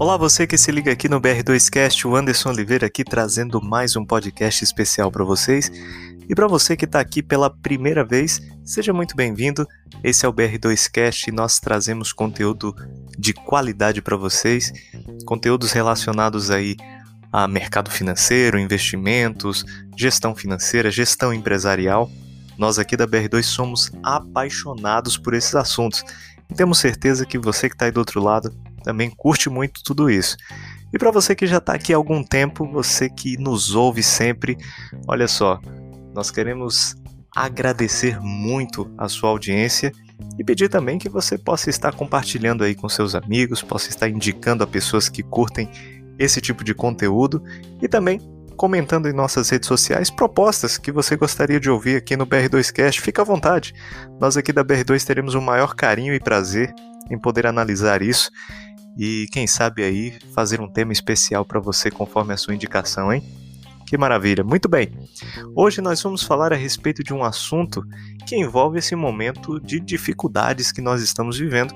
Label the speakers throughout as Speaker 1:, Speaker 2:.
Speaker 1: Olá, você que se liga aqui no BR2Cast, o Anderson Oliveira aqui trazendo mais um podcast especial para vocês. E para você que está aqui pela primeira vez, seja muito bem-vindo. Esse é o BR2Cast e nós trazemos conteúdo de qualidade para vocês, conteúdos relacionados aí a mercado financeiro, investimentos, gestão financeira, gestão empresarial. Nós aqui da BR2 somos apaixonados por esses assuntos e temos certeza que você que está aí do outro lado também curte muito tudo isso. E para você que já está aqui há algum tempo, você que nos ouve sempre, olha só, nós queremos agradecer muito a sua audiência e pedir também que você possa estar compartilhando aí com seus amigos, possa estar indicando a pessoas que curtem esse tipo de conteúdo e também comentando em nossas redes sociais propostas que você gostaria de ouvir aqui no BR2Cast. Fica à vontade. Nós aqui da BR2 teremos o maior carinho e prazer em poder analisar isso e quem sabe aí fazer um tema especial para você conforme a sua indicação, hein? Que maravilha! Muito bem. Hoje nós vamos falar a respeito de um assunto que envolve esse momento de dificuldades que nós estamos vivendo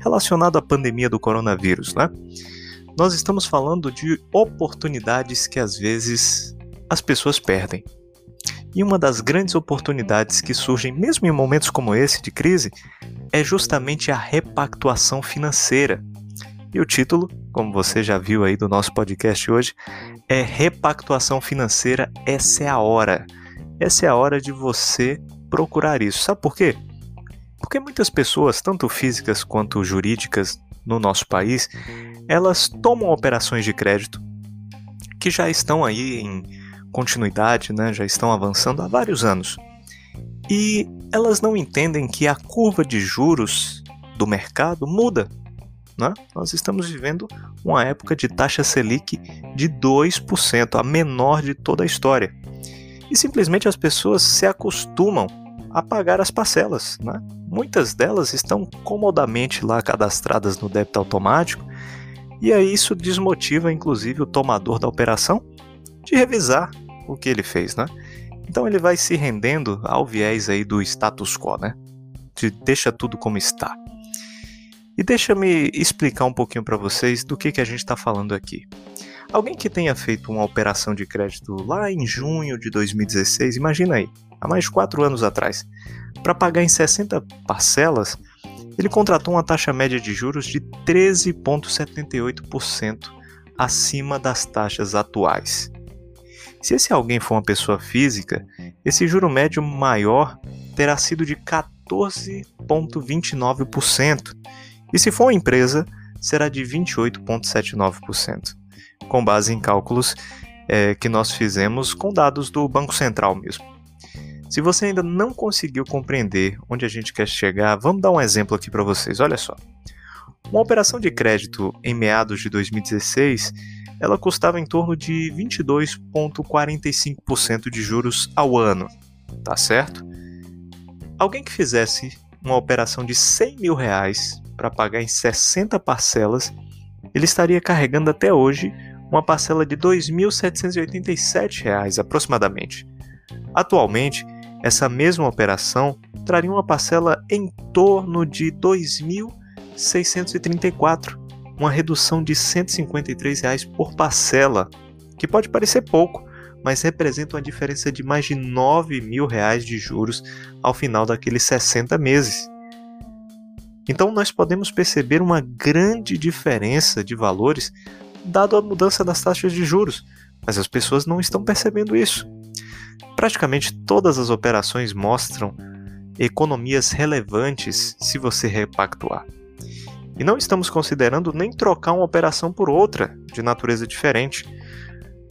Speaker 1: relacionado à pandemia do coronavírus, né? Nós estamos falando de oportunidades que às vezes as pessoas perdem. E uma das grandes oportunidades que surgem mesmo em momentos como esse de crise é justamente a repactuação financeira. E o título, como você já viu aí do nosso podcast hoje, é Repactuação Financeira, essa é a hora. Essa é a hora de você procurar isso. Sabe por quê? Porque muitas pessoas, tanto físicas quanto jurídicas no nosso país, elas tomam operações de crédito que já estão aí em continuidade, né, já estão avançando há vários anos. E elas não entendem que a curva de juros do mercado muda. Né? Nós estamos vivendo uma época de taxa Selic de 2%, a menor de toda a história. E simplesmente as pessoas se acostumam a pagar as parcelas. Né? Muitas delas estão comodamente lá cadastradas no débito automático e aí isso desmotiva inclusive o tomador da operação de revisar o que ele fez, né? Então ele vai se rendendo ao viés aí do status quo, né? De deixa tudo como está. E deixa-me explicar um pouquinho para vocês do que, que a gente está falando aqui. Alguém que tenha feito uma operação de crédito lá em junho de 2016, imagina aí, há mais de 4 anos atrás, para pagar em 60 parcelas, ele contratou uma taxa média de juros de 13,78% acima das taxas atuais. Se esse alguém for uma pessoa física, esse juro médio maior terá sido de 14,29%, e se for uma empresa, será de 28,79%, com base em cálculos é, que nós fizemos com dados do Banco Central mesmo. Se você ainda não conseguiu compreender onde a gente quer chegar, vamos dar um exemplo aqui para vocês. Olha só. Uma operação de crédito em meados de 2016, ela custava em torno de 22,45% de juros ao ano, tá certo? Alguém que fizesse uma operação de 100 mil reais para pagar em 60 parcelas, ele estaria carregando até hoje uma parcela de R$ 2.787 aproximadamente. Atualmente, essa mesma operação traria uma parcela em torno de R$ 2.634, uma redução de 153 reais por parcela, que pode parecer pouco, mas representa uma diferença de mais de 9 mil reais de juros ao final daqueles 60 meses. Então nós podemos perceber uma grande diferença de valores dado a mudança das taxas de juros, mas as pessoas não estão percebendo isso. Praticamente todas as operações mostram economias relevantes se você repactuar. E não estamos considerando nem trocar uma operação por outra de natureza diferente.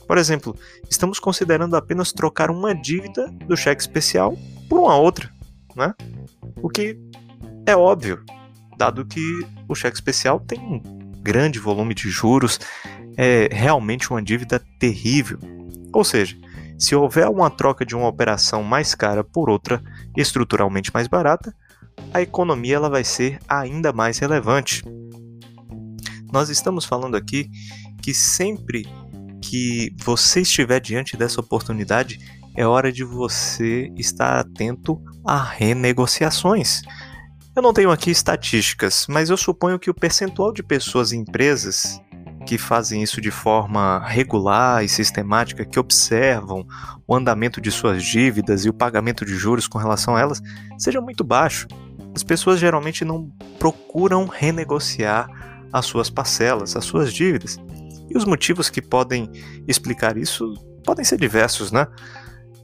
Speaker 1: Por exemplo, estamos considerando apenas trocar uma dívida do cheque especial por uma outra, né? O que é óbvio, dado que o cheque especial tem um grande volume de juros, é realmente uma dívida terrível. Ou seja, se houver uma troca de uma operação mais cara por outra estruturalmente mais barata, a economia ela vai ser ainda mais relevante. Nós estamos falando aqui que sempre que você estiver diante dessa oportunidade, é hora de você estar atento a renegociações. Eu não tenho aqui estatísticas, mas eu suponho que o percentual de pessoas e empresas que fazem isso de forma regular e sistemática, que observam o andamento de suas dívidas e o pagamento de juros com relação a elas, seja muito baixo. As pessoas geralmente não procuram renegociar as suas parcelas, as suas dívidas. E os motivos que podem explicar isso podem ser diversos, né?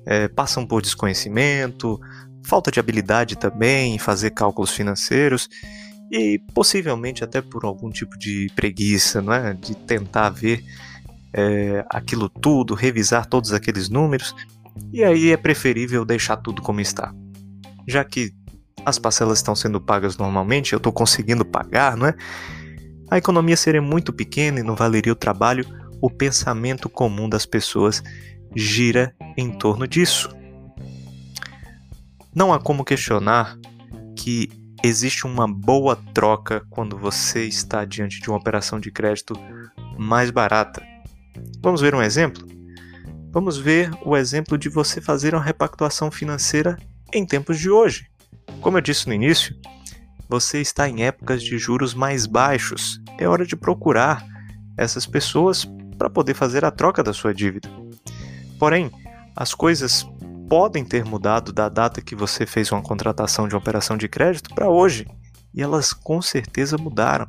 Speaker 1: É, passam por desconhecimento, falta de habilidade também em fazer cálculos financeiros e possivelmente até por algum tipo de preguiça, não é? de tentar ver é, aquilo tudo, revisar todos aqueles números, e aí é preferível deixar tudo como está. Já que as parcelas estão sendo pagas normalmente, eu estou conseguindo pagar, não é? A economia seria muito pequena e não valeria o trabalho, o pensamento comum das pessoas gira em torno disso. Não há como questionar que existe uma boa troca quando você está diante de uma operação de crédito mais barata. Vamos ver um exemplo? Vamos ver o exemplo de você fazer uma repactuação financeira em tempos de hoje. Como eu disse no início, você está em épocas de juros mais baixos. É hora de procurar essas pessoas para poder fazer a troca da sua dívida. Porém, as coisas podem ter mudado da data que você fez uma contratação de uma operação de crédito para hoje, e elas com certeza mudaram.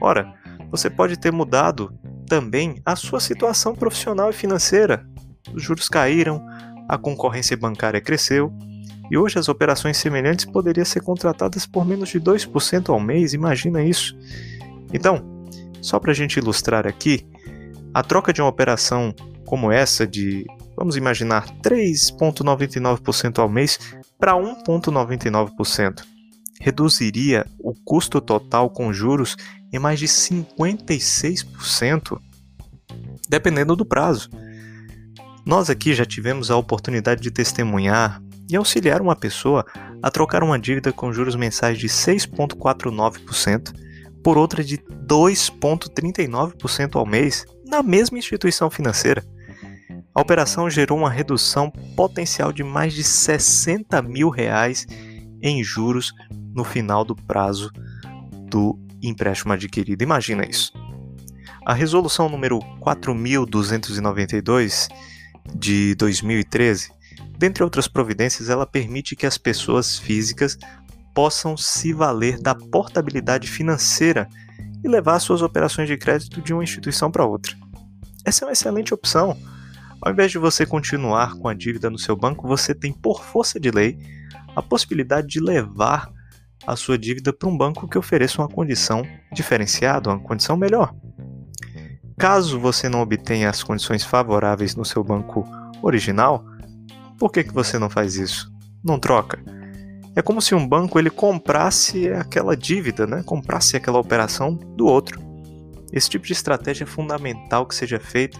Speaker 1: Ora, você pode ter mudado também a sua situação profissional e financeira. Os juros caíram, a concorrência bancária cresceu, e hoje as operações semelhantes poderiam ser contratadas por menos de 2% ao mês, imagina isso. Então, só para a gente ilustrar aqui, a troca de uma operação como essa de vamos imaginar 3,99% ao mês para 1,99%. Reduziria o custo total com juros em mais de 56%, dependendo do prazo. Nós aqui já tivemos a oportunidade de testemunhar e auxiliar uma pessoa a trocar uma dívida com juros mensais de 6,49% por outra de 2,39% ao mês na mesma instituição financeira. A operação gerou uma redução potencial de mais de 60 mil reais em juros no final do prazo do empréstimo adquirido. Imagina isso. A resolução número 4292 de 2013, dentre outras providências, ela permite que as pessoas físicas possam se valer da portabilidade financeira e levar suas operações de crédito de uma instituição para outra. Essa é uma excelente opção ao invés de você continuar com a dívida no seu banco, você tem, por força de lei, a possibilidade de levar a sua dívida para um banco que ofereça uma condição diferenciada, uma condição melhor. Caso você não obtenha as condições favoráveis no seu banco original, por que, que você não faz isso? Não troca. É como se um banco ele comprasse aquela dívida, né? comprasse aquela operação do outro. Esse tipo de estratégia é fundamental que seja feita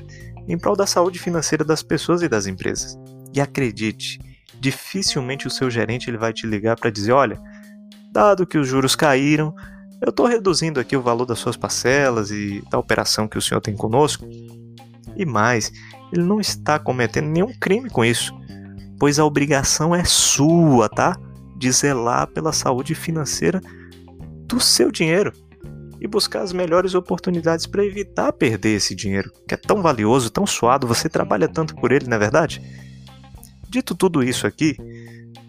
Speaker 1: em prol da saúde financeira das pessoas e das empresas. E acredite, dificilmente o seu gerente ele vai te ligar para dizer: olha, dado que os juros caíram, eu estou reduzindo aqui o valor das suas parcelas e da operação que o senhor tem conosco. E mais, ele não está cometendo nenhum crime com isso, pois a obrigação é sua, tá? De zelar pela saúde financeira do seu dinheiro e buscar as melhores oportunidades para evitar perder esse dinheiro, que é tão valioso, tão suado, você trabalha tanto por ele, não é verdade? Dito tudo isso aqui,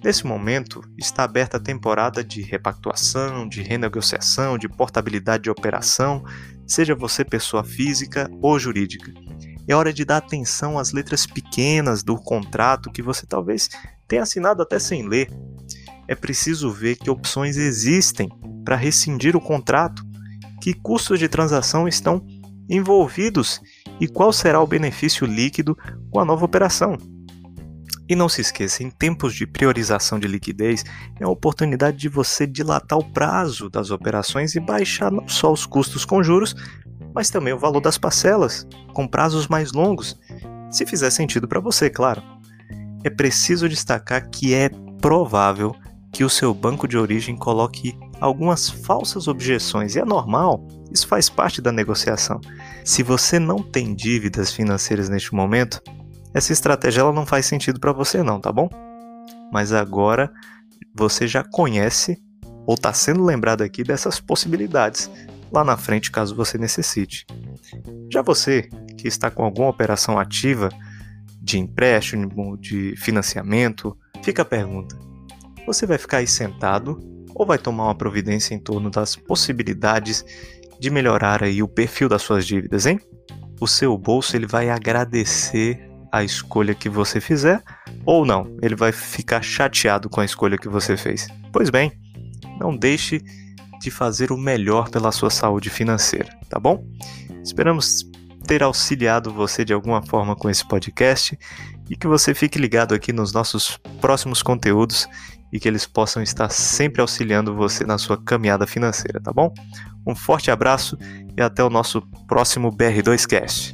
Speaker 1: nesse momento está aberta a temporada de repactuação, de renegociação, de portabilidade de operação, seja você pessoa física ou jurídica. É hora de dar atenção às letras pequenas do contrato que você talvez tenha assinado até sem ler. É preciso ver que opções existem para rescindir o contrato que custos de transação estão envolvidos e qual será o benefício líquido com a nova operação. E não se esqueça, em tempos de priorização de liquidez, é a oportunidade de você dilatar o prazo das operações e baixar não só os custos com juros, mas também o valor das parcelas, com prazos mais longos, se fizer sentido para você, claro. É preciso destacar que é provável que o seu banco de origem coloque algumas falsas objeções, e é normal, isso faz parte da negociação. Se você não tem dívidas financeiras neste momento, essa estratégia ela não faz sentido para você não, tá bom? Mas agora você já conhece ou está sendo lembrado aqui dessas possibilidades lá na frente caso você necessite. Já você que está com alguma operação ativa de empréstimo, de financiamento, fica a pergunta: você vai ficar aí sentado ou vai tomar uma providência em torno das possibilidades de melhorar aí o perfil das suas dívidas, hein? O seu bolso ele vai agradecer a escolha que você fizer ou não, ele vai ficar chateado com a escolha que você fez. Pois bem, não deixe de fazer o melhor pela sua saúde financeira, tá bom? Esperamos ter auxiliado você de alguma forma com esse podcast e que você fique ligado aqui nos nossos próximos conteúdos e que eles possam estar sempre auxiliando você na sua caminhada financeira, tá bom? Um forte abraço e até o nosso próximo BR2Cast.